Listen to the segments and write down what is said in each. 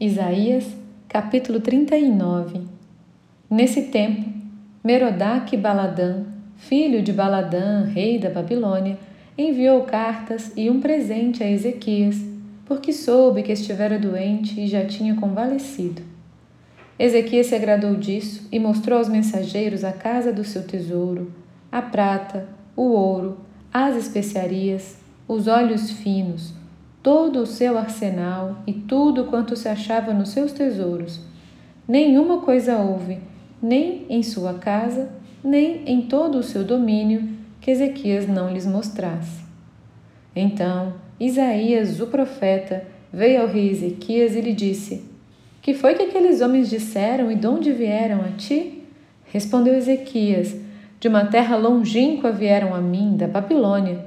Isaías, capítulo 39 Nesse tempo, Merodach Baladã, filho de Baladã, rei da Babilônia, enviou cartas e um presente a Ezequias, porque soube que estivera doente e já tinha convalescido. Ezequias se agradou disso e mostrou aos mensageiros a casa do seu tesouro, a prata, o ouro, as especiarias, os óleos finos, todo o seu arsenal e tudo quanto se achava nos seus tesouros. Nenhuma coisa houve, nem em sua casa, nem em todo o seu domínio, que Ezequias não lhes mostrasse. Então Isaías, o profeta, veio ao rei Ezequias e lhe disse: Que foi que aqueles homens disseram e de onde vieram a ti? Respondeu Ezequias: De uma terra longínqua vieram a mim, da Babilônia.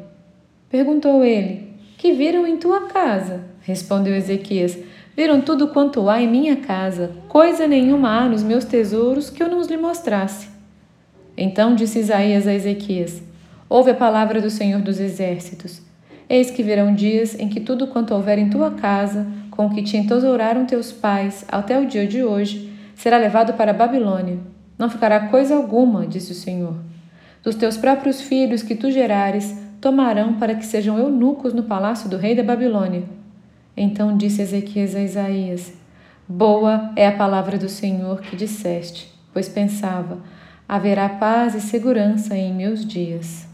Perguntou ele: que viram em tua casa? Respondeu Ezequias: Viram tudo quanto há em minha casa, coisa nenhuma há nos meus tesouros que eu não lhe mostrasse. Então disse Isaías a Ezequias: Ouve a palavra do Senhor dos Exércitos. Eis que virão dias em que tudo quanto houver em tua casa, com o que te entesouraram teus pais até o dia de hoje, será levado para a Babilônia. Não ficará coisa alguma, disse o Senhor. Dos teus próprios filhos que tu gerares, tomarão para que sejam eunucos no palácio do rei da Babilônia. Então disse Ezequias a Isaías: Boa é a palavra do Senhor que disseste, pois pensava: haverá paz e segurança em meus dias.